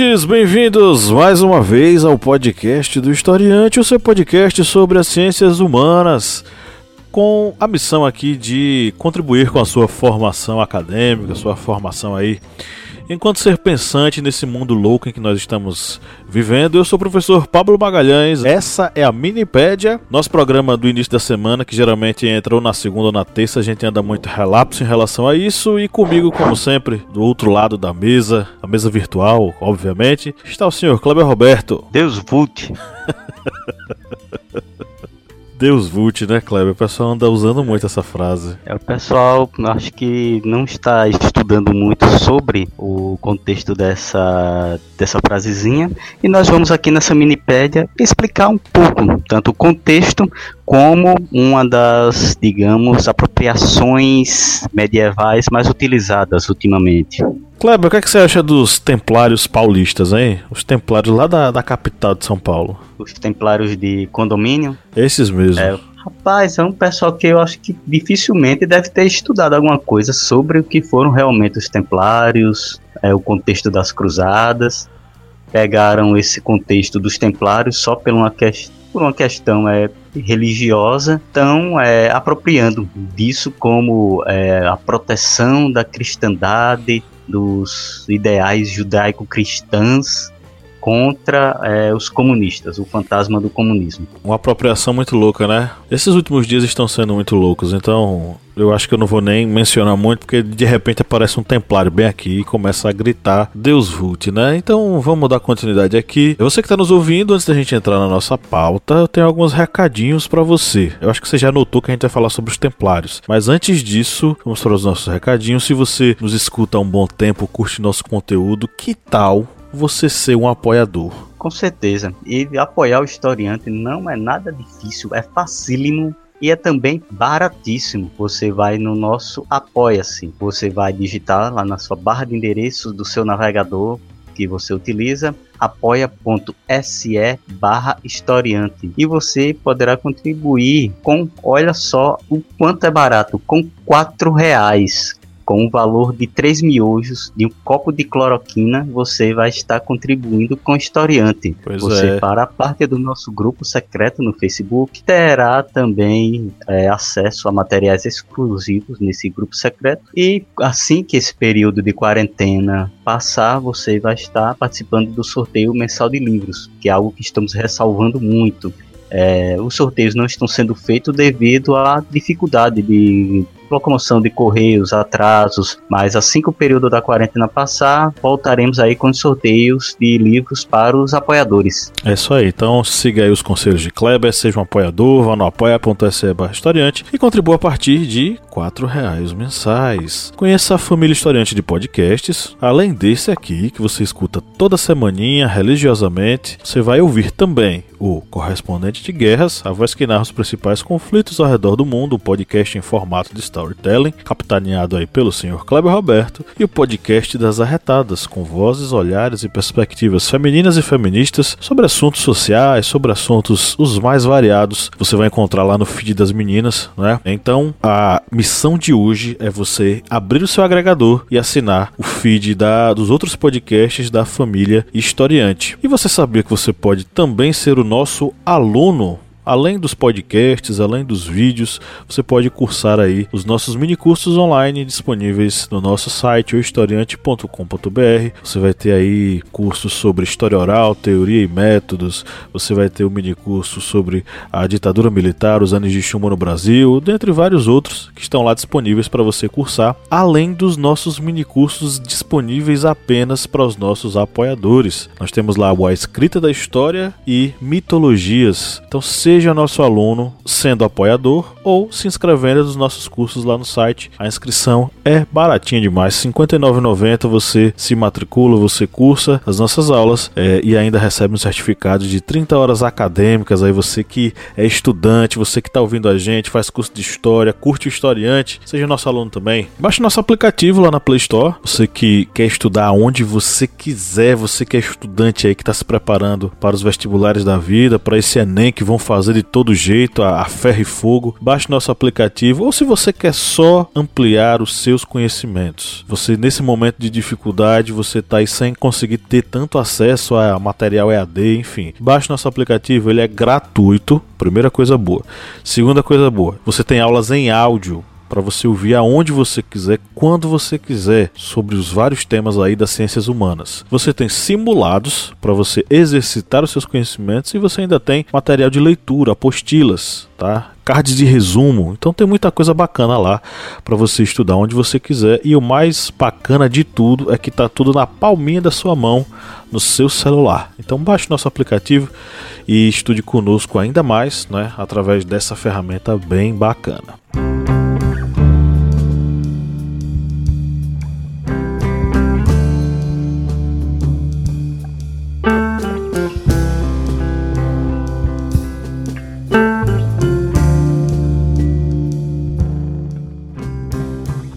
Ouvintes, bem-vindos mais uma vez ao podcast do Historiante, o seu podcast sobre as ciências humanas, com a missão aqui de contribuir com a sua formação acadêmica, sua formação aí enquanto ser pensante nesse mundo louco em que nós estamos vivendo. Eu sou o professor Pablo Magalhães. Essa é a Minipédia, nosso programa do início da semana, que geralmente entra ou na segunda ou na terça. A gente anda muito relapso em relação a isso. E comigo, como sempre, do outro lado da mesa, a mesa virtual, obviamente, está o senhor Kleber Roberto. Deus Vult. Deus Vult, né, Kleber? O pessoal anda usando muito essa frase. É, o pessoal acho que não está estudando muito sobre o contexto dessa, dessa frasezinha. E nós vamos aqui nessa minipédia explicar um pouco, tanto o contexto como uma das, digamos, apropriações medievais mais utilizadas ultimamente. Kleber, o que, é que você acha dos templários paulistas, hein? Os templários lá da, da capital de São Paulo. Os templários de condomínio. Esses mesmo. É, rapaz, é um pessoal que eu acho que dificilmente deve ter estudado alguma coisa sobre o que foram realmente os templários, é, o contexto das cruzadas. Pegaram esse contexto dos templários só por uma, que, por uma questão é, religiosa, estão é, apropriando disso como é, a proteção da cristandade, dos ideais judaico-cristãs contra é, os comunistas, o fantasma do comunismo. Uma apropriação muito louca, né? Esses últimos dias estão sendo muito loucos, então eu acho que eu não vou nem mencionar muito, porque de repente aparece um templário bem aqui e começa a gritar Deus Vult, né? Então vamos dar continuidade aqui. Você que está nos ouvindo, antes da gente entrar na nossa pauta, eu tenho alguns recadinhos para você. Eu acho que você já notou que a gente vai falar sobre os templários. Mas antes disso, vamos para os nossos recadinhos. Se você nos escuta há um bom tempo, curte nosso conteúdo, que tal você ser um apoiador? Com certeza. E apoiar o historiante não é nada difícil, é facílimo e é também baratíssimo. Você vai no nosso Apoia-se. Você vai digitar lá na sua barra de endereços do seu navegador que você utiliza apoia.se barra historiante e você poderá contribuir com, olha só o quanto é barato, com quatro reais com o valor de 3 miojos de um copo de cloroquina, você vai estar contribuindo com o historiante. Pois você é. fará parte do nosso grupo secreto no Facebook, terá também é, acesso a materiais exclusivos nesse grupo secreto e assim que esse período de quarentena passar, você vai estar participando do sorteio mensal de livros, que é algo que estamos ressalvando muito. É, os sorteios não estão sendo feitos devido à dificuldade de locomoção de correios, atrasos, mas assim que o período da quarentena passar, voltaremos aí com sorteios de livros para os apoiadores. É isso aí, então siga aí os conselhos de Kleber, seja um apoiador, vá no apoia.se historiante e contribua a partir de R$ reais mensais. Conheça a família historiante de podcasts, além desse aqui que você escuta toda semaninha, religiosamente, você vai ouvir também o Correspondente de Guerras, a voz que narra os principais conflitos ao redor do mundo, o podcast em formato de storytelling, capitaneado aí pelo senhor Kleber Roberto, e o podcast das Arretadas, com vozes, olhares e perspectivas femininas e feministas sobre assuntos sociais, sobre assuntos os mais variados. Você vai encontrar lá no feed das meninas, né? Então, a missão de hoje é você abrir o seu agregador e assinar o feed da, dos outros podcasts da família Historiante. E você sabia que você pode também ser o nosso aluno Além dos podcasts, além dos vídeos, você pode cursar aí os nossos mini cursos online disponíveis no nosso site historiante.com.br. Você vai ter aí cursos sobre história oral, teoria e métodos. Você vai ter o um mini curso sobre a ditadura militar, os anos de chumbo no Brasil, dentre vários outros que estão lá disponíveis para você cursar, além dos nossos mini cursos disponíveis apenas para os nossos apoiadores. Nós temos lá a escrita da história e mitologias. Então seja seja nosso aluno sendo apoiador ou se inscrevendo nos nossos cursos lá no site. A inscrição é baratinha demais, R$ 59,90 você se matricula, você cursa as nossas aulas é, e ainda recebe um certificado de 30 horas acadêmicas. Aí você que é estudante, você que está ouvindo a gente, faz curso de história, curte o historiante, seja nosso aluno também. Baixe nosso aplicativo lá na Play Store. Você que quer estudar onde você quiser, você que é estudante aí que está se preparando para os vestibulares da vida, para esse Enem que vão fazer de todo jeito, a, a ferro e fogo, baixe nosso aplicativo. Ou se você quer só ampliar os seus conhecimentos, você nesse momento de dificuldade, você está aí sem conseguir ter tanto acesso a material EAD, enfim, baixe nosso aplicativo, ele é gratuito. Primeira coisa boa. Segunda coisa boa, você tem aulas em áudio para você ouvir aonde você quiser, quando você quiser, sobre os vários temas aí das ciências humanas. Você tem simulados para você exercitar os seus conhecimentos e você ainda tem material de leitura, apostilas, tá? Cards de resumo. Então tem muita coisa bacana lá para você estudar onde você quiser e o mais bacana de tudo é que tá tudo na palminha da sua mão, no seu celular. Então baixe nosso aplicativo e estude conosco ainda mais, né, através dessa ferramenta bem bacana.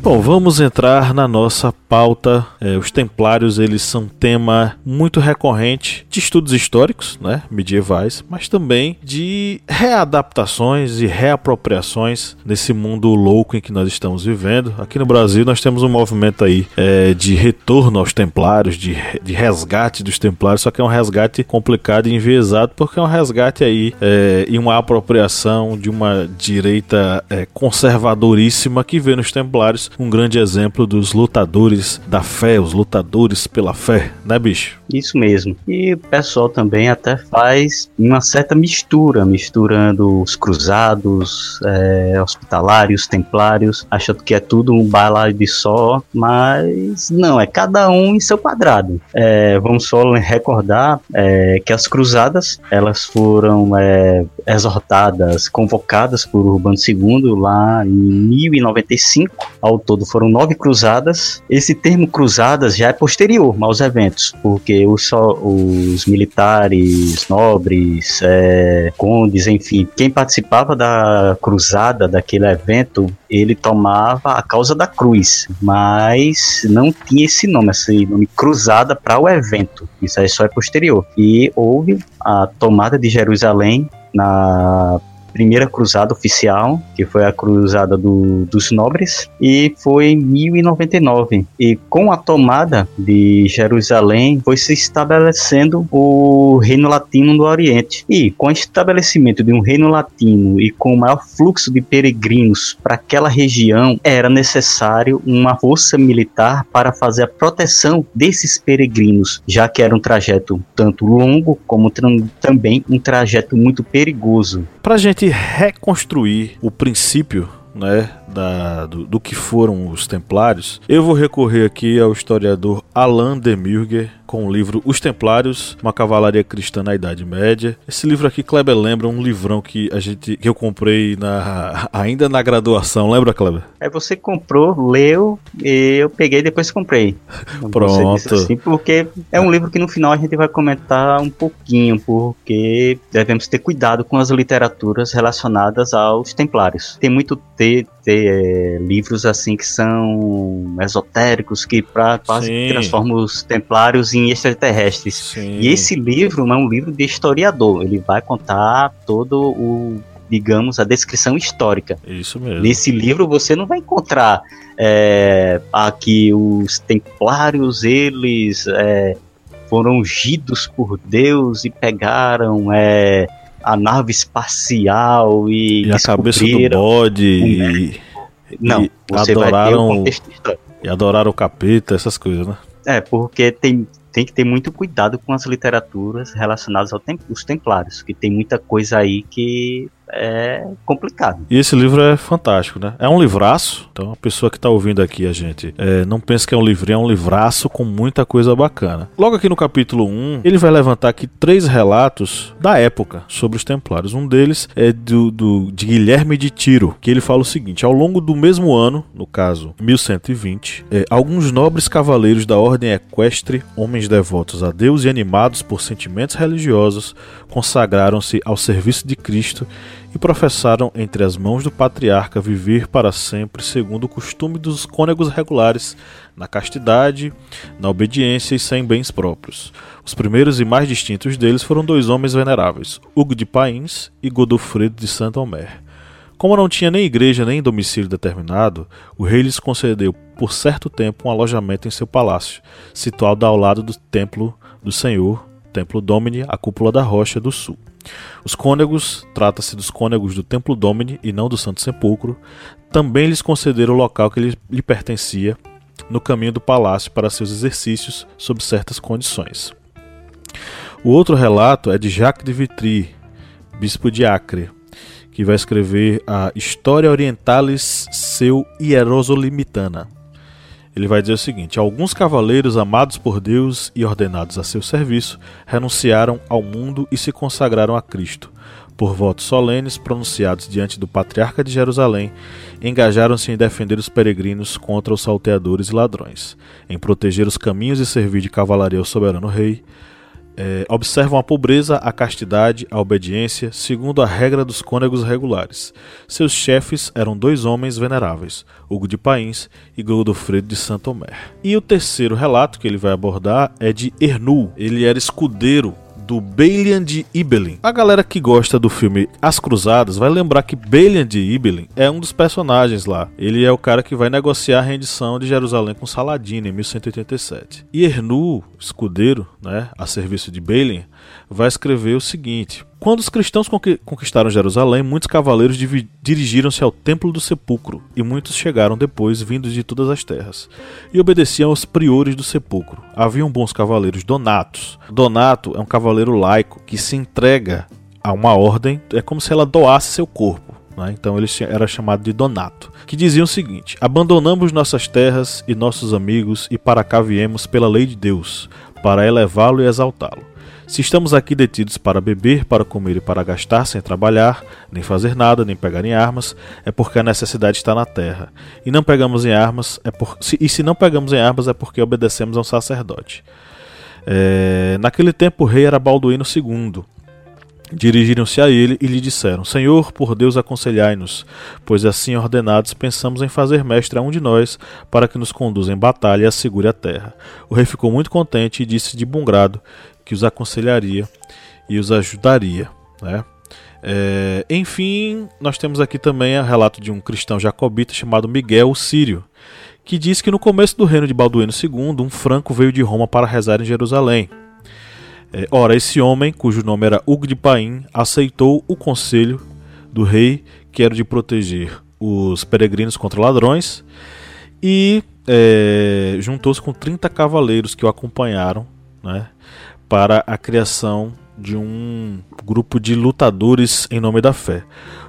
Bom, vamos entrar na nossa pauta. É, os Templários eles são tema muito recorrente de estudos históricos, né, medievais, mas também de readaptações e reapropriações nesse mundo louco em que nós estamos vivendo. Aqui no Brasil nós temos um movimento aí é, de retorno aos Templários, de, de resgate dos Templários, só que é um resgate complicado e enviesado porque é um resgate aí é, e uma apropriação de uma direita é, conservadoríssima que vê nos Templários um grande exemplo dos lutadores da fé, os lutadores pela fé, né, bicho? Isso mesmo. E o pessoal também até faz uma certa mistura, misturando os cruzados, é, hospitalários, templários, achando que é tudo um de só, mas não, é cada um em seu quadrado. É, vamos só recordar é, que as cruzadas, elas foram é, exortadas, convocadas por Urbano II lá em 1095, ao todo foram nove cruzadas. Esse termo cruzadas já é posterior aos eventos, porque os, os militares, nobres, é, condes, enfim, quem participava da cruzada, daquele evento, ele tomava a causa da cruz, mas não tinha esse nome, esse nome cruzada para o evento. Isso aí só é posterior. E houve a tomada de Jerusalém na primeira cruzada oficial, que foi a cruzada do, dos nobres, e foi em 1099. E com a tomada de Jerusalém, foi se estabelecendo o reino latino do Oriente. E com o estabelecimento de um reino latino e com o maior fluxo de peregrinos para aquela região, era necessário uma força militar para fazer a proteção desses peregrinos, já que era um trajeto tanto longo como também um trajeto muito perigoso. Para gente reconstruir o princípio né, da, do, do, que foram os Templários, eu vou recorrer aqui ao historiador Alain de com o livro Os Templários, uma cavalaria cristã na Idade Média. Esse livro aqui, Kleber, lembra um livrão que a gente que eu comprei na, ainda na graduação, lembra, Kleber? É você comprou, leu e eu peguei e depois comprei. Pronto. Assim, porque é um livro que no final a gente vai comentar um pouquinho, porque devemos ter cuidado com as literaturas relacionadas aos Templários. Tem muito ter, ter é, livros assim que são esotéricos que pra, quase transformam os Templários em em extraterrestres. Sim. E esse livro não é um livro de historiador, ele vai contar todo o digamos, a descrição histórica. Isso mesmo. Nesse livro você não vai encontrar é, aqui os templários, eles é, foram ungidos por Deus e pegaram é, a nave espacial e, e a cabeça do bode. E, não, e você adoraram, vai ter o contexto histórico. E adoraram o capeta, essas coisas, né? É, porque tem, tem que ter muito cuidado com as literaturas relacionadas aos tem, templários, que tem muita coisa aí que é complicado. E esse livro é fantástico, né? É um livraço, então a pessoa que está ouvindo aqui a gente é, não pensa que é um livro, é um livraço com muita coisa bacana. Logo aqui no capítulo 1, ele vai levantar aqui três relatos da época sobre os Templários. Um deles é do, do de Guilherme de Tiro, que ele fala o seguinte: ao longo do mesmo ano, no caso 1120, é, alguns nobres cavaleiros da ordem equestre, homens devotos a Deus e animados por sentimentos religiosos, consagraram-se ao serviço de Cristo e professaram entre as mãos do patriarca viver para sempre segundo o costume dos cônegos regulares, na castidade, na obediência e sem bens próprios. Os primeiros e mais distintos deles foram dois homens veneráveis, Hugo de Pains e Godofredo de Saint-Omer. Como não tinha nem igreja nem domicílio determinado, o rei lhes concedeu por certo tempo um alojamento em seu palácio, situado ao lado do templo do Senhor, Templo Domini, a cúpula da rocha do sul. Os cônegos, trata-se dos cônegos do Templo Domini e não do Santo Sepulcro, também lhes concederam o local que lhe, lhe pertencia no caminho do palácio para seus exercícios sob certas condições. O outro relato é de Jacques de Vitry, bispo de Acre, que vai escrever a História Orientalis seu Hierosolimitana ele vai dizer o seguinte: Alguns cavaleiros amados por Deus e ordenados a seu serviço renunciaram ao mundo e se consagraram a Cristo. Por votos solenes pronunciados diante do patriarca de Jerusalém, engajaram-se em defender os peregrinos contra os salteadores e ladrões, em proteger os caminhos e servir de cavalaria ao soberano rei, é, observam a pobreza, a castidade, a obediência, segundo a regra dos cônegos regulares. Seus chefes eram dois homens veneráveis, Hugo de Pains e Godofredo de Saint-Omer. E o terceiro relato que ele vai abordar é de Ernu. Ele era escudeiro do Balian de Ibelin. A galera que gosta do filme As Cruzadas vai lembrar que Balian de Ibelin é um dos personagens lá. Ele é o cara que vai negociar a rendição de Jerusalém com Saladino em 1187. E Ernu, escudeiro, né, a serviço de Balian, vai escrever o seguinte: quando os cristãos conquistaram Jerusalém, muitos cavaleiros dirigiram-se ao Templo do Sepulcro, e muitos chegaram depois, vindos de todas as terras, e obedeciam aos priores do sepulcro. Haviam bons cavaleiros donatos. Donato é um cavaleiro laico que se entrega a uma ordem, é como se ela doasse seu corpo. Né? Então ele era chamado de Donato, que diziam o seguinte: Abandonamos nossas terras e nossos amigos, e para cá viemos pela lei de Deus, para elevá-lo e exaltá-lo. Se estamos aqui detidos para beber, para comer e para gastar sem trabalhar, nem fazer nada, nem pegar em armas, é porque a necessidade está na terra. E não pegamos em armas, é por... e se não pegamos em armas é porque obedecemos a um sacerdote. É... Naquele tempo o rei era Balduíno II. Dirigiram-se a ele e lhe disseram: Senhor, por Deus, aconselhai-nos, pois assim ordenados pensamos em fazer mestre a um de nós, para que nos conduza em batalha e assegure a terra. O rei ficou muito contente e disse de bom grado que os aconselharia e os ajudaria. Né? É, enfim, nós temos aqui também o relato de um cristão jacobita chamado Miguel Sírio, que diz que no começo do reino de Balduíno II, um franco veio de Roma para rezar em Jerusalém. É, ora, esse homem, cujo nome era Hugo de Paim, aceitou o conselho do rei, que era de proteger os peregrinos contra ladrões, e é, juntou-se com 30 cavaleiros que o acompanharam né, para a criação de um grupo de lutadores em nome da fé.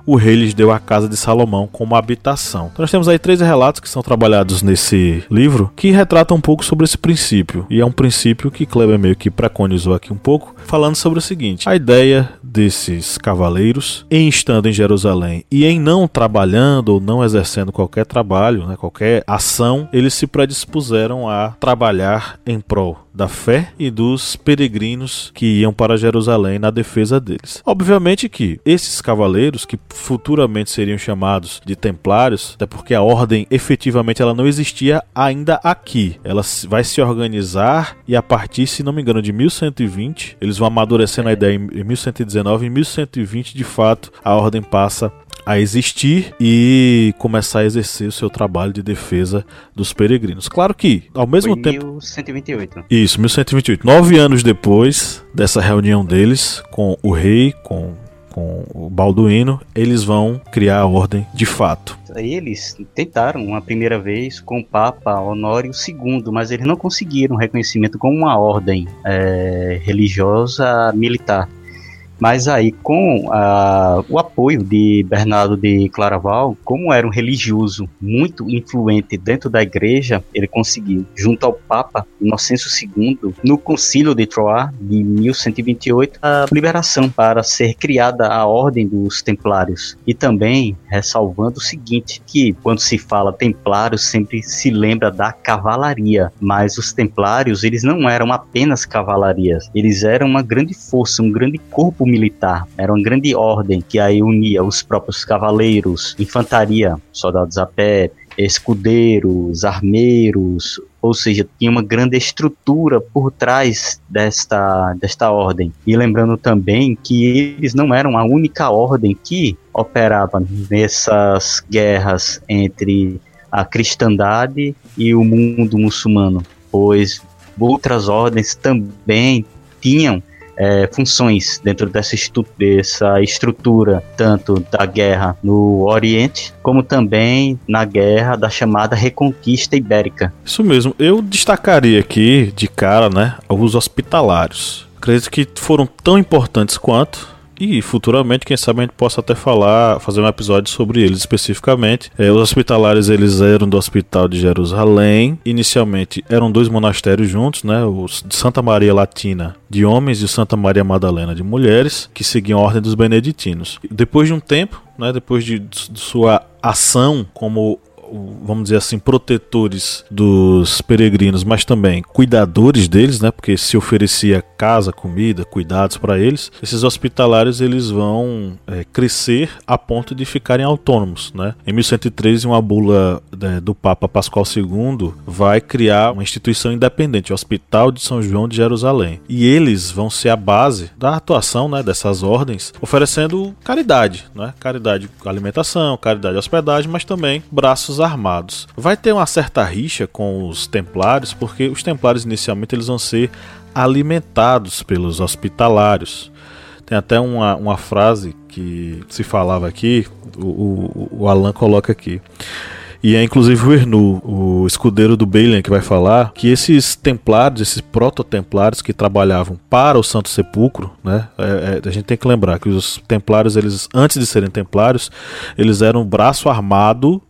O rei lhes deu a casa de Salomão como habitação. Então nós temos aí três relatos que são trabalhados nesse livro que retratam um pouco sobre esse princípio. E é um princípio que Kleber meio que preconizou aqui um pouco, falando sobre o seguinte: a ideia desses cavaleiros, em estando em Jerusalém e em não trabalhando ou não exercendo qualquer trabalho, né, qualquer ação, eles se predispuseram a trabalhar em prol da fé e dos peregrinos que iam para Jerusalém na defesa deles. Obviamente que esses cavaleiros, que futuramente seriam chamados de templários, até porque a ordem efetivamente ela não existia ainda aqui. Ela vai se organizar e a partir, se não me engano, de 1120, eles vão amadurecendo a ideia em 1119, em 1120 de fato a ordem passa a existir e começar a exercer o seu trabalho de defesa dos peregrinos. Claro que, ao mesmo Foi tempo. 1128. Isso, 1128. Nove anos depois dessa reunião deles com o rei, com com o Balduíno, eles vão criar a ordem de fato. Eles tentaram uma primeira vez com o Papa Honório II, mas eles não conseguiram reconhecimento como uma ordem é, religiosa militar. Mas aí, com a, o apoio de Bernardo de Claraval, como era um religioso muito influente dentro da igreja, ele conseguiu, junto ao Papa Inocêncio II, no Concílio de Troyes, de 1128, a liberação para ser criada a Ordem dos Templários. E também ressalvando o seguinte, que quando se fala Templários, sempre se lembra da cavalaria, mas os Templários, eles não eram apenas cavalarias, eles eram uma grande força, um grande corpo militar. Era uma grande ordem que aí unia os próprios cavaleiros, infantaria, soldados a pé, escudeiros, armeiros, ou seja, tinha uma grande estrutura por trás desta, desta ordem. E lembrando também que eles não eram a única ordem que operava nessas guerras entre a cristandade e o mundo muçulmano, pois outras ordens também tinham é, funções dentro dessa, dessa estrutura, tanto da guerra no Oriente, como também na guerra da chamada Reconquista Ibérica. Isso mesmo, eu destacaria aqui de cara né, os hospitalários. Acredito que foram tão importantes quanto e futuramente, quem sabe a gente possa até falar, fazer um episódio sobre eles especificamente. É, os hospitalares eles eram do Hospital de Jerusalém. Inicialmente eram dois monastérios juntos, né? O de Santa Maria Latina de homens e Santa Maria Madalena de mulheres, que seguiam a ordem dos beneditinos. Depois de um tempo, né, depois de, de sua ação como vamos dizer assim, protetores dos peregrinos, mas também cuidadores deles, né? Porque se oferecia casa, comida, cuidados para eles. Esses hospitalários eles vão é, crescer a ponto de ficarem autônomos, né? Em 1113, uma bula né, do Papa Pascoal II vai criar uma instituição independente, o Hospital de São João de Jerusalém. E eles vão ser a base da atuação, né, dessas ordens, oferecendo caridade, né? Caridade alimentação, caridade hospedagem, mas também braços armados. Vai ter uma certa rixa com os templários, porque os templários inicialmente eles vão ser alimentados pelos hospitalários. Tem até uma, uma frase que se falava aqui, o, o, o Alan coloca aqui. E é inclusive o Ernu, o escudeiro do Balian, que vai falar que esses templários, esses proto-templários que trabalhavam para o Santo Sepulcro, né? É, é, a gente tem que lembrar que os templários, eles antes de serem templários, eles eram braço armado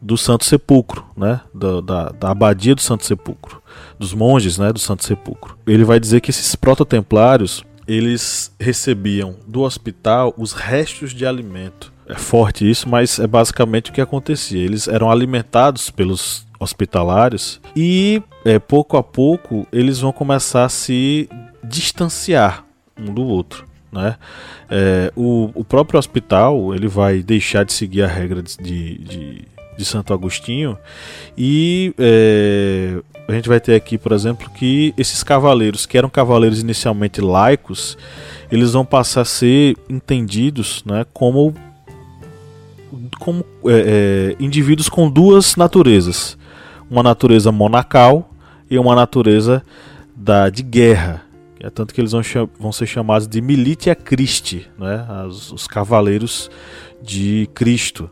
do Santo Sepulcro, né? Da, da, da, abadia do Santo Sepulcro, dos monges, né? Do Santo Sepulcro. Ele vai dizer que esses prototemplários eles recebiam do hospital os restos de alimento. É forte isso, mas é basicamente o que acontecia. Eles eram alimentados pelos hospitalários e é, pouco a pouco eles vão começar a se distanciar um do outro. Né? É, o, o próprio hospital ele vai deixar de seguir a regra de, de de Santo Agostinho. E é, a gente vai ter aqui, por exemplo, que esses cavaleiros, que eram cavaleiros inicialmente laicos, eles vão passar a ser entendidos né, como, como é, é, indivíduos com duas naturezas: uma natureza monacal e uma natureza da, de guerra. É tanto que eles vão, vão ser chamados de Militia Christi, né, os cavaleiros de Cristo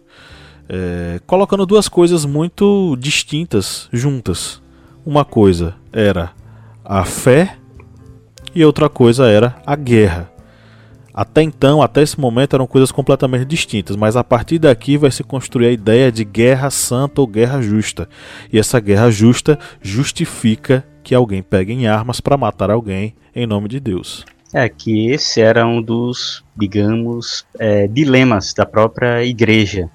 é, colocando duas coisas muito distintas juntas. Uma coisa era a fé e outra coisa era a guerra. Até então, até esse momento, eram coisas completamente distintas, mas a partir daqui vai se construir a ideia de guerra santa ou guerra justa. E essa guerra justa justifica que alguém pegue em armas para matar alguém em nome de Deus. É que esse era um dos, digamos, é, dilemas da própria igreja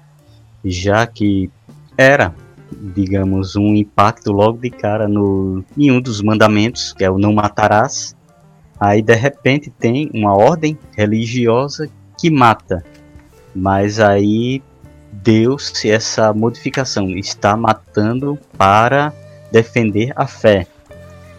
já que era, digamos, um impacto logo de cara no, em um dos mandamentos, que é o não matarás. Aí de repente tem uma ordem religiosa que mata. Mas aí deu-se essa modificação, está matando para defender a fé.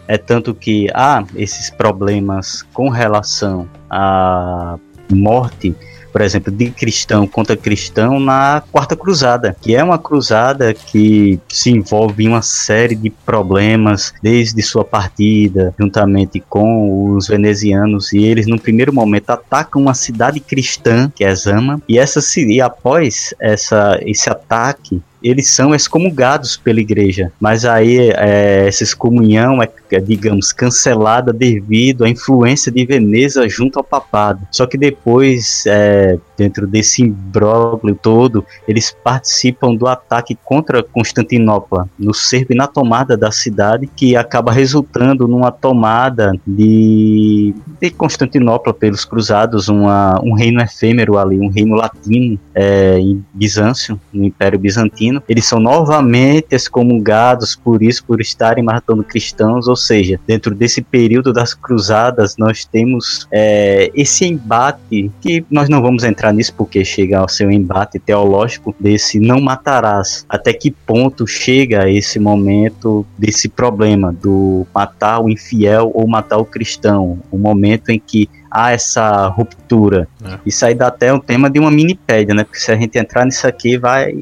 É tanto que há ah, esses problemas com relação à morte por exemplo, de cristão contra cristão na Quarta Cruzada, que é uma cruzada que se envolve em uma série de problemas desde sua partida, juntamente com os venezianos, e eles, no primeiro momento, atacam uma cidade cristã, que é Zama, e, essa, e após essa, esse ataque, eles são excomungados pela igreja. Mas aí é, essa excomunhão é, digamos, cancelada devido à influência de Veneza junto ao papado. Só que depois, é, dentro desse imbróglio todo, eles participam do ataque contra Constantinopla, no cerco e na tomada da cidade, que acaba resultando numa tomada de, de Constantinopla pelos cruzados, uma, um reino efêmero ali, um reino latino é, em Bizâncio, no Império Bizantino. Eles são novamente excomungados por isso, por estarem matando cristãos, ou seja, dentro desse período das cruzadas, nós temos é, esse embate que nós não vamos entrar nisso porque chega ao seu embate teológico desse não matarás. Até que ponto chega esse momento desse problema do matar o infiel ou matar o cristão? O momento em que há essa ruptura. É. Isso aí dá até um tema de uma minipédia, né? Porque se a gente entrar nisso aqui, vai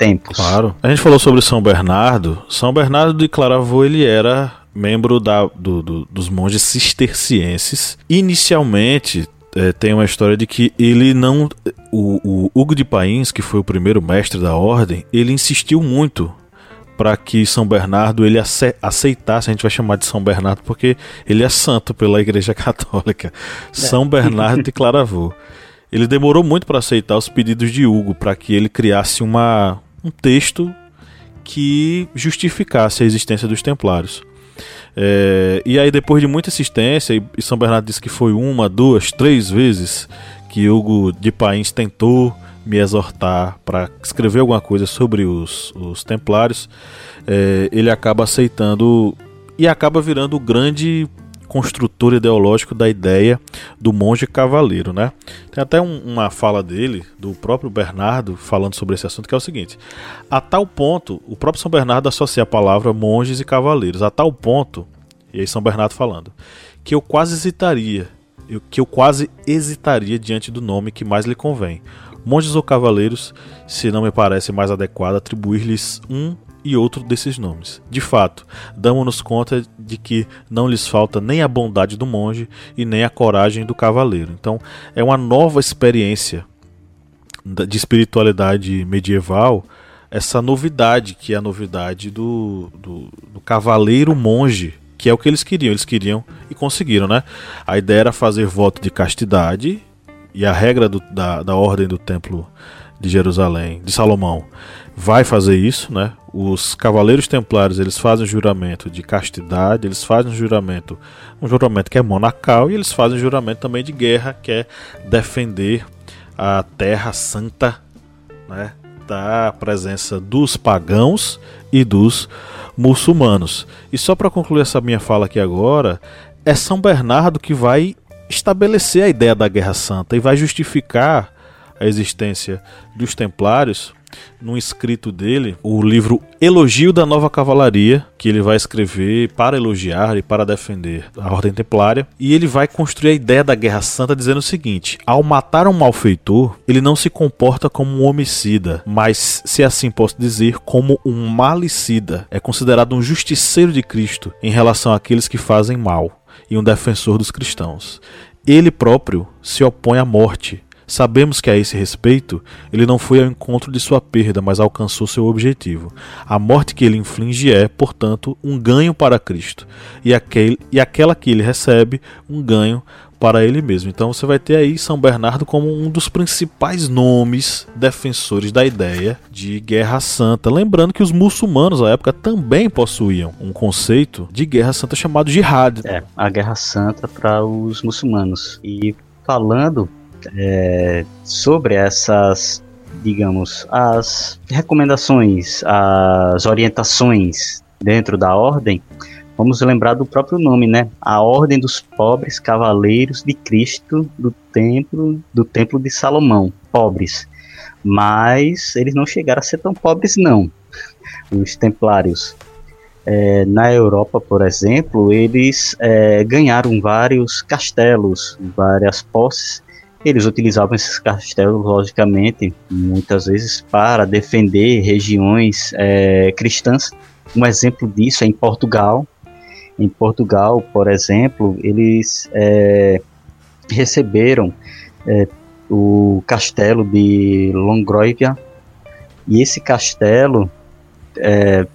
tempos. Claro. A gente falou sobre São Bernardo. São Bernardo de Claravaux, ele era membro da, do, do, dos monges cistercienses. Inicialmente, é, tem uma história de que ele não. O, o, Hugo de Pains, que foi o primeiro mestre da ordem, ele insistiu muito para que São Bernardo ele aceitasse, a gente vai chamar de São Bernardo porque ele é santo pela Igreja Católica. É. São Bernardo de Claravaux. Ele demorou muito para aceitar os pedidos de Hugo para que ele criasse uma, um texto que justificasse a existência dos Templários. É, e aí, depois de muita insistência, e São Bernardo disse que foi uma, duas, três vezes que Hugo de Pains tentou me exortar para escrever alguma coisa sobre os, os Templários, é, ele acaba aceitando e acaba virando o grande construtor ideológico da ideia do monge cavaleiro, né? Tem até um, uma fala dele, do próprio Bernardo, falando sobre esse assunto, que é o seguinte: a tal ponto, o próprio São Bernardo associa a palavra monges e cavaleiros, a tal ponto, e aí São Bernardo falando, que eu quase hesitaria, eu, que eu quase hesitaria diante do nome que mais lhe convém. Monges ou cavaleiros, se não me parece mais adequado atribuir-lhes um e outro desses nomes. De fato, damos-nos conta de que não lhes falta nem a bondade do monge e nem a coragem do cavaleiro. Então, é uma nova experiência de espiritualidade medieval, essa novidade que é a novidade do, do, do cavaleiro monge, que é o que eles queriam. Eles queriam e conseguiram, né? A ideia era fazer voto de castidade e a regra do, da, da ordem do templo de Jerusalém, de Salomão, vai fazer isso, né? Os cavaleiros templários, eles fazem juramento de castidade, eles fazem um juramento, um juramento que é monacal e eles fazem um juramento também de guerra, que é defender a terra santa, né, da presença dos pagãos e dos muçulmanos. E só para concluir essa minha fala aqui agora, é São Bernardo que vai estabelecer a ideia da Guerra Santa e vai justificar a existência dos Templários num escrito dele, o livro Elogio da Nova Cavalaria, que ele vai escrever para elogiar e para defender a Ordem Templária, e ele vai construir a ideia da Guerra Santa dizendo o seguinte: ao matar um malfeitor, ele não se comporta como um homicida, mas, se assim posso dizer, como um malicida. É considerado um justiceiro de Cristo em relação àqueles que fazem mal e um defensor dos cristãos. Ele próprio se opõe à morte. Sabemos que a esse respeito, ele não foi ao encontro de sua perda, mas alcançou seu objetivo. A morte que ele inflige é, portanto, um ganho para Cristo, e, aquele, e aquela que ele recebe, um ganho para ele mesmo. Então você vai ter aí São Bernardo como um dos principais nomes defensores da ideia de guerra santa. Lembrando que os muçulmanos à época também possuíam um conceito de guerra santa chamado jihad. É, a guerra santa para os muçulmanos. E falando é, sobre essas, digamos, as recomendações, as orientações dentro da ordem, vamos lembrar do próprio nome, né? A Ordem dos Pobres Cavaleiros de Cristo do Templo do Templo de Salomão, pobres. Mas eles não chegaram a ser tão pobres não. Os templários. É, na Europa, por exemplo, eles é, ganharam vários castelos, várias posses. Eles utilizavam esses castelos, logicamente, muitas vezes para defender regiões é, cristãs. Um exemplo disso é em Portugal, em Portugal, por exemplo, eles é, receberam é, o castelo de Longroivia e esse castelo é,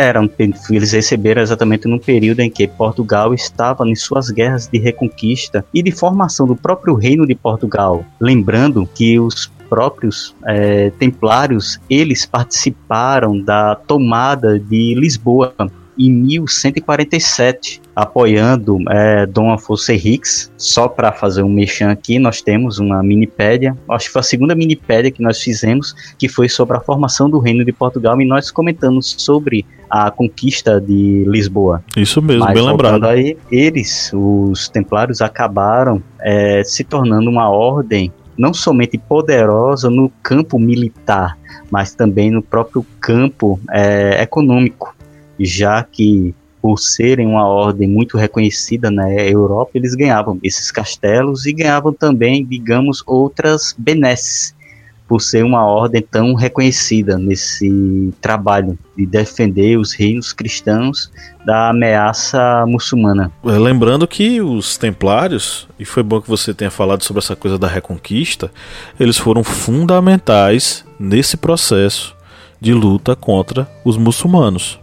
Eram, eles receberam exatamente no período em que Portugal estava em suas guerras de reconquista e de formação do próprio reino de Portugal. Lembrando que os próprios é, templários eles participaram da tomada de Lisboa em 1147, apoiando é, Dom Afonso Henriques. Só para fazer um mexão aqui, nós temos uma minipédia, acho que foi a segunda minipédia que nós fizemos, que foi sobre a formação do Reino de Portugal, e nós comentamos sobre a conquista de Lisboa. Isso mesmo, Mas, bem lembrado. Aí, eles, os templários, acabaram é, se tornando uma ordem não somente poderosa no campo militar, mas também no próprio campo é, econômico já que por serem uma ordem muito reconhecida na Europa, eles ganhavam esses castelos e ganhavam também, digamos, outras benesses, por ser uma ordem tão reconhecida nesse trabalho de defender os reinos cristãos da ameaça muçulmana. É, lembrando que os templários, e foi bom que você tenha falado sobre essa coisa da reconquista, eles foram fundamentais nesse processo de luta contra os muçulmanos.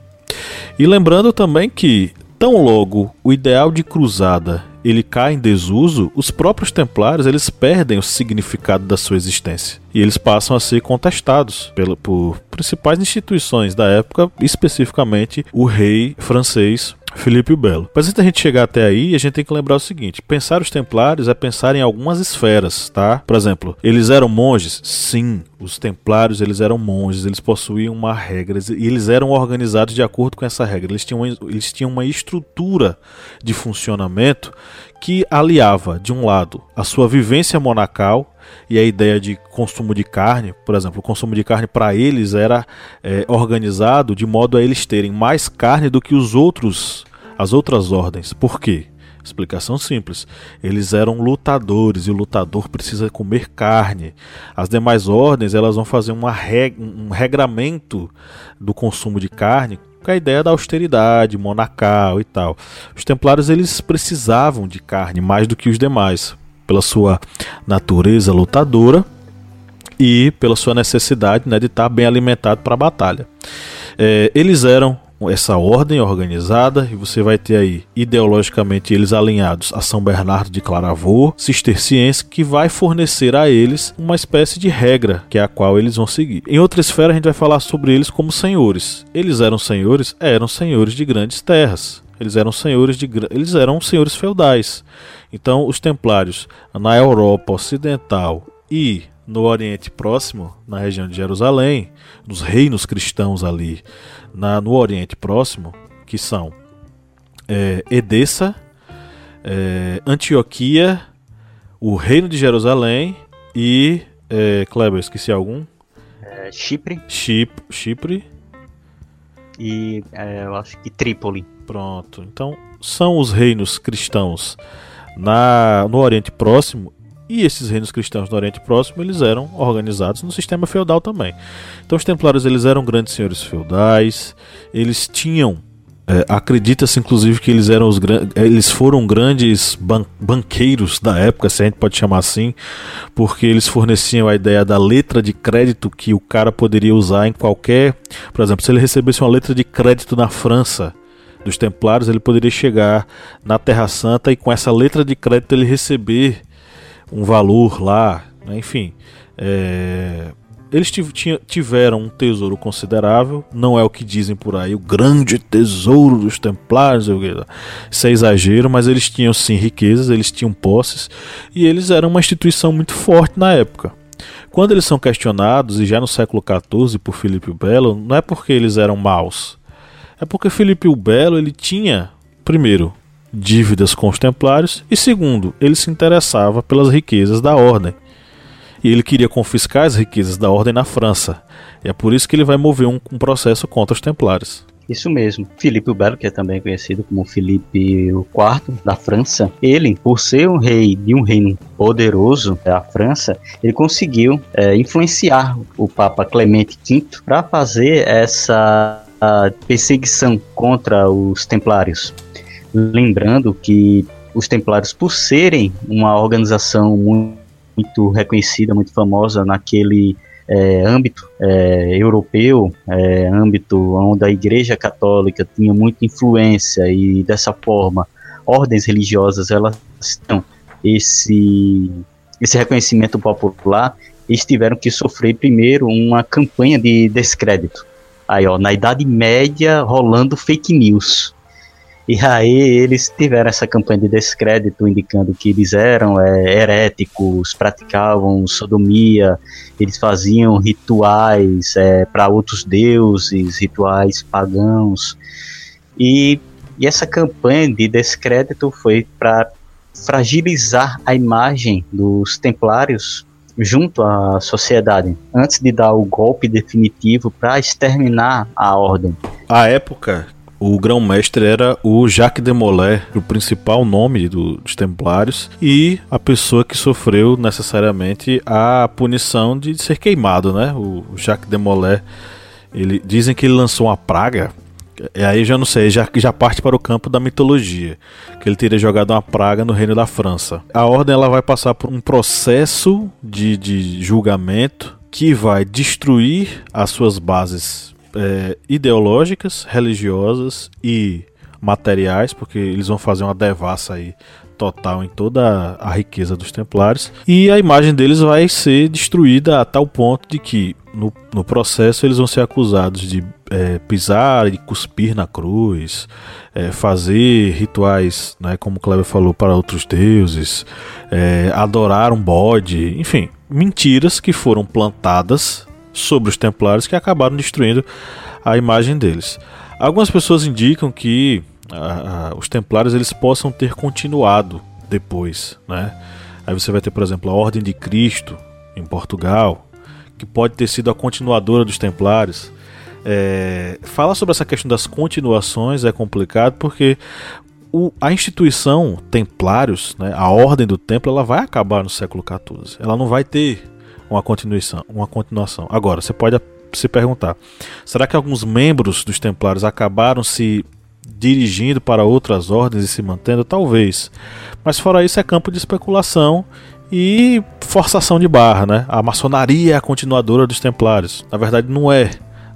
E lembrando também que, tão logo o ideal de cruzada ele cai em desuso, os próprios templários eles perdem o significado da sua existência. E eles passam a ser contestados pelo, por principais instituições da época, especificamente o rei francês Felipe o Belo. Mas antes da gente chegar até aí, a gente tem que lembrar o seguinte: pensar os templários é pensar em algumas esferas, tá? Por exemplo, eles eram monges? Sim, os templários eles eram monges, eles possuíam uma regra e eles eram organizados de acordo com essa regra. Eles tinham, eles tinham uma estrutura de funcionamento que aliava, de um lado, a sua vivência monacal e a ideia de consumo de carne, por exemplo, o consumo de carne para eles era é, organizado de modo a eles terem mais carne do que os outros, as outras ordens. Por quê? Explicação simples. Eles eram lutadores e o lutador precisa comer carne. As demais ordens elas vão fazer reg um regramento do consumo de carne com a ideia da austeridade monacal e tal. Os templários eles precisavam de carne mais do que os demais pela sua natureza lutadora e pela sua necessidade né, de estar bem alimentado para a batalha. É, eles eram essa ordem organizada e você vai ter aí ideologicamente eles alinhados a São Bernardo de Claravaux, cisterciense, que vai fornecer a eles uma espécie de regra que é a qual eles vão seguir. Em outra esfera a gente vai falar sobre eles como senhores. Eles eram senhores, eram senhores de grandes terras. Eles eram senhores de eles eram senhores feudais. Então, os templários na Europa Ocidental e no Oriente Próximo, na região de Jerusalém, nos reinos cristãos ali, na, no Oriente Próximo, que são é, Edessa, é, Antioquia, o Reino de Jerusalém e. É, Kleber, esqueci algum? É, Chipre. Chip, Chipre. E é, eu acho que Trípoli. Pronto. Então, são os reinos cristãos na, no Oriente Próximo e esses reinos cristãos no Oriente Próximo eles eram organizados no sistema feudal também. Então os templários eles eram grandes senhores feudais, eles tinham é, Acredita-se inclusive que eles eram os eles foram grandes ban banqueiros da época, se a gente pode chamar assim, porque eles forneciam a ideia da letra de crédito que o cara poderia usar em qualquer, por exemplo, se ele recebesse uma letra de crédito na França, dos Templários, ele poderia chegar na Terra Santa e com essa letra de crédito ele receber um valor lá, né? enfim. É... Eles tiveram um tesouro considerável, não é o que dizem por aí, o grande tesouro dos Templários, isso é exagero, mas eles tinham sim riquezas, eles tinham posses e eles eram uma instituição muito forte na época. Quando eles são questionados, e já no século XIV por Filipe o Belo, não é porque eles eram maus, é porque Felipe o Belo ele tinha, primeiro, dívidas com os templários e segundo, ele se interessava pelas riquezas da ordem. E ele queria confiscar as riquezas da ordem na França. E é por isso que ele vai mover um, um processo contra os templários. Isso mesmo. Filipe o Belo, que é também conhecido como Filipe IV da França, ele, por ser um rei de um reino poderoso, a França, ele conseguiu é, influenciar o Papa Clemente V para fazer essa perseguição contra os templários. Lembrando que os templários, por serem uma organização muito, reconhecida, muito famosa naquele é, âmbito é, europeu, é, âmbito onde a Igreja Católica tinha muita influência e dessa forma ordens religiosas elas têm esse esse reconhecimento popular, eles tiveram que sofrer primeiro uma campanha de descrédito. Aí, ó, na Idade Média rolando fake news. E aí eles tiveram essa campanha de descrédito, indicando que eles eram é, heréticos, praticavam sodomia, eles faziam rituais é, para outros deuses, rituais pagãos. E, e essa campanha de descrédito foi para fragilizar a imagem dos templários junto à sociedade, antes de dar o golpe definitivo para exterminar a ordem. A época o grão-mestre era o Jacques de Molay, o principal nome do, dos Templários, e a pessoa que sofreu necessariamente a punição de ser queimado, né? O Jacques de Molay, ele dizem que ele lançou uma praga. E aí já não sei, já, já parte para o campo da mitologia, que ele teria jogado uma praga no reino da França. A ordem ela vai passar por um processo de, de julgamento que vai destruir as suas bases é, ideológicas, religiosas e materiais, porque eles vão fazer uma devassa aí total em toda a riqueza dos templários. E a imagem deles vai ser destruída a tal ponto de que no, no processo eles vão ser acusados de é, pisar e cuspir na cruz, é, fazer rituais, né, como o Kleber falou, para outros deuses, é, adorar um bode, enfim, mentiras que foram plantadas sobre os Templários que acabaram destruindo a imagem deles. Algumas pessoas indicam que a, a, os Templários eles possam ter continuado depois, né? Aí você vai ter, por exemplo, a Ordem de Cristo em Portugal, que pode ter sido a continuadora dos Templários. É, falar sobre essa questão das continuações é complicado porque o, a instituição Templários, né, a Ordem do Templo, ela vai acabar no século XIV. Ela não vai ter uma continuação, uma continuação. Agora, você pode se perguntar: será que alguns membros dos Templários acabaram se dirigindo para outras ordens e se mantendo? Talvez. Mas fora isso é campo de especulação e forçação de barra, né? A maçonaria é a continuadora dos Templários. Na verdade, não é.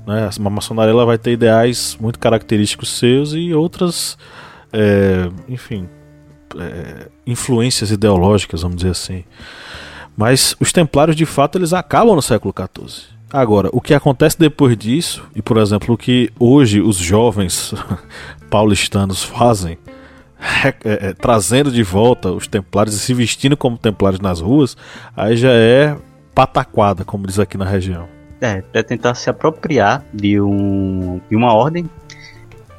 Né? A maçonaria ela vai ter ideais muito característicos seus e outras, é, enfim, é, influências ideológicas, vamos dizer assim. Mas os templários de fato eles acabam no século XIV. Agora, o que acontece depois disso, e por exemplo, o que hoje os jovens paulistanos fazem, é, é, trazendo de volta os templários e se vestindo como templários nas ruas, aí já é pataquada, como diz aqui na região. É, é tentar se apropriar de, um, de uma ordem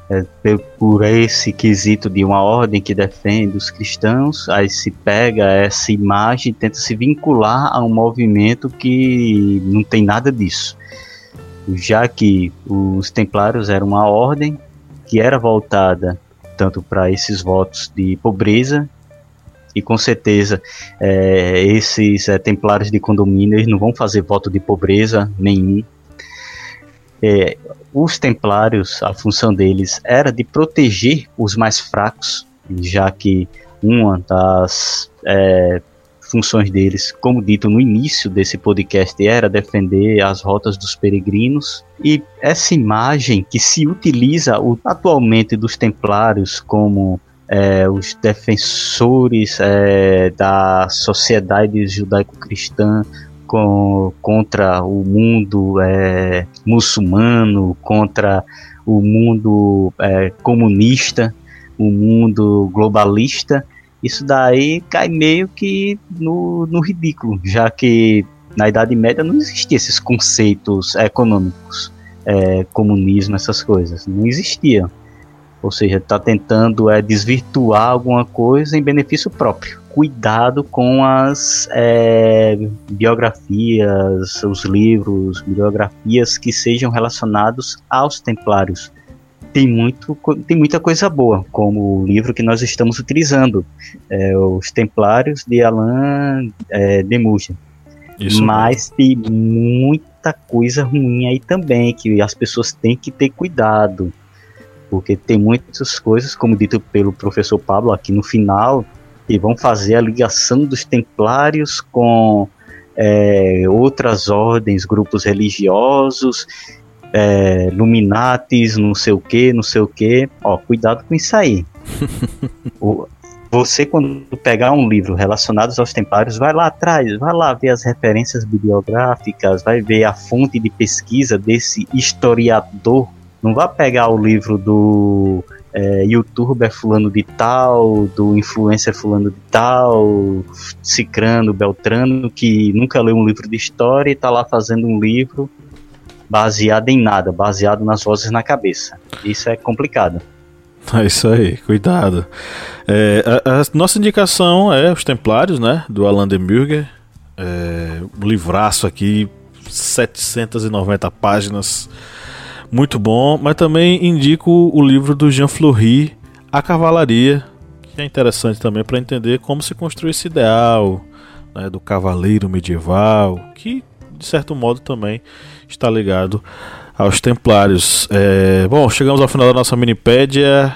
é, por esse quesito de uma ordem que defende os cristãos, aí se pega essa imagem e tenta se vincular a um movimento que não tem nada disso. Já que os templários eram uma ordem que era voltada tanto para esses votos de pobreza e com certeza é, esses é, templários de condomínio eles não vão fazer voto de pobreza nenhum. É, os templários, a função deles era de proteger os mais fracos, já que uma das é, funções deles, como dito no início desse podcast, era defender as rotas dos peregrinos. E essa imagem que se utiliza atualmente dos templários como é, os defensores é, da sociedade judaico-cristã, com, contra o mundo é, muçulmano, contra o mundo é, comunista, o mundo globalista, isso daí cai meio que no, no ridículo, já que na Idade Média não existiam esses conceitos econômicos, é, comunismo, essas coisas, não existiam. Ou seja, está tentando é, desvirtuar alguma coisa em benefício próprio cuidado com as é, biografias, os livros, biografias que sejam relacionados aos templários. Tem, muito, tem muita coisa boa, como o livro que nós estamos utilizando, é, Os Templários de Alain é, de Mouge. Mas tem muita coisa ruim aí também, que as pessoas têm que ter cuidado. Porque tem muitas coisas, como dito pelo professor Pablo aqui no final, e vão fazer a ligação dos templários com é, outras ordens, grupos religiosos, é, Luminatis, não sei o que, não sei o que. Ó, cuidado com isso aí. o, você, quando pegar um livro relacionado aos templários, vai lá atrás, vai lá ver as referências bibliográficas, vai ver a fonte de pesquisa desse historiador. Não vá pegar o livro do é, youtuber fulano de tal, do influencer fulano de tal, cicrano, beltrano, que nunca leu um livro de história e está lá fazendo um livro baseado em nada, baseado nas vozes na cabeça. Isso é complicado. É isso aí, cuidado. É, a, a, nossa indicação é Os Templários, né? Do Alan Demurger. É, um livraço aqui, 790 páginas. Muito bom. Mas também indico o livro do Jean Fleury, A Cavalaria, que é interessante também para entender como se construiu esse ideal né, do cavaleiro medieval, que de certo modo também está ligado aos Templários. É, bom, chegamos ao final da nossa minipédia.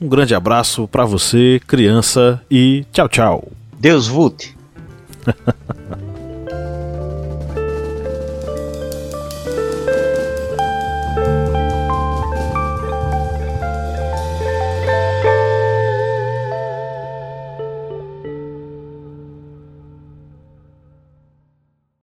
Um grande abraço para você, criança, e tchau, tchau. Deus vote.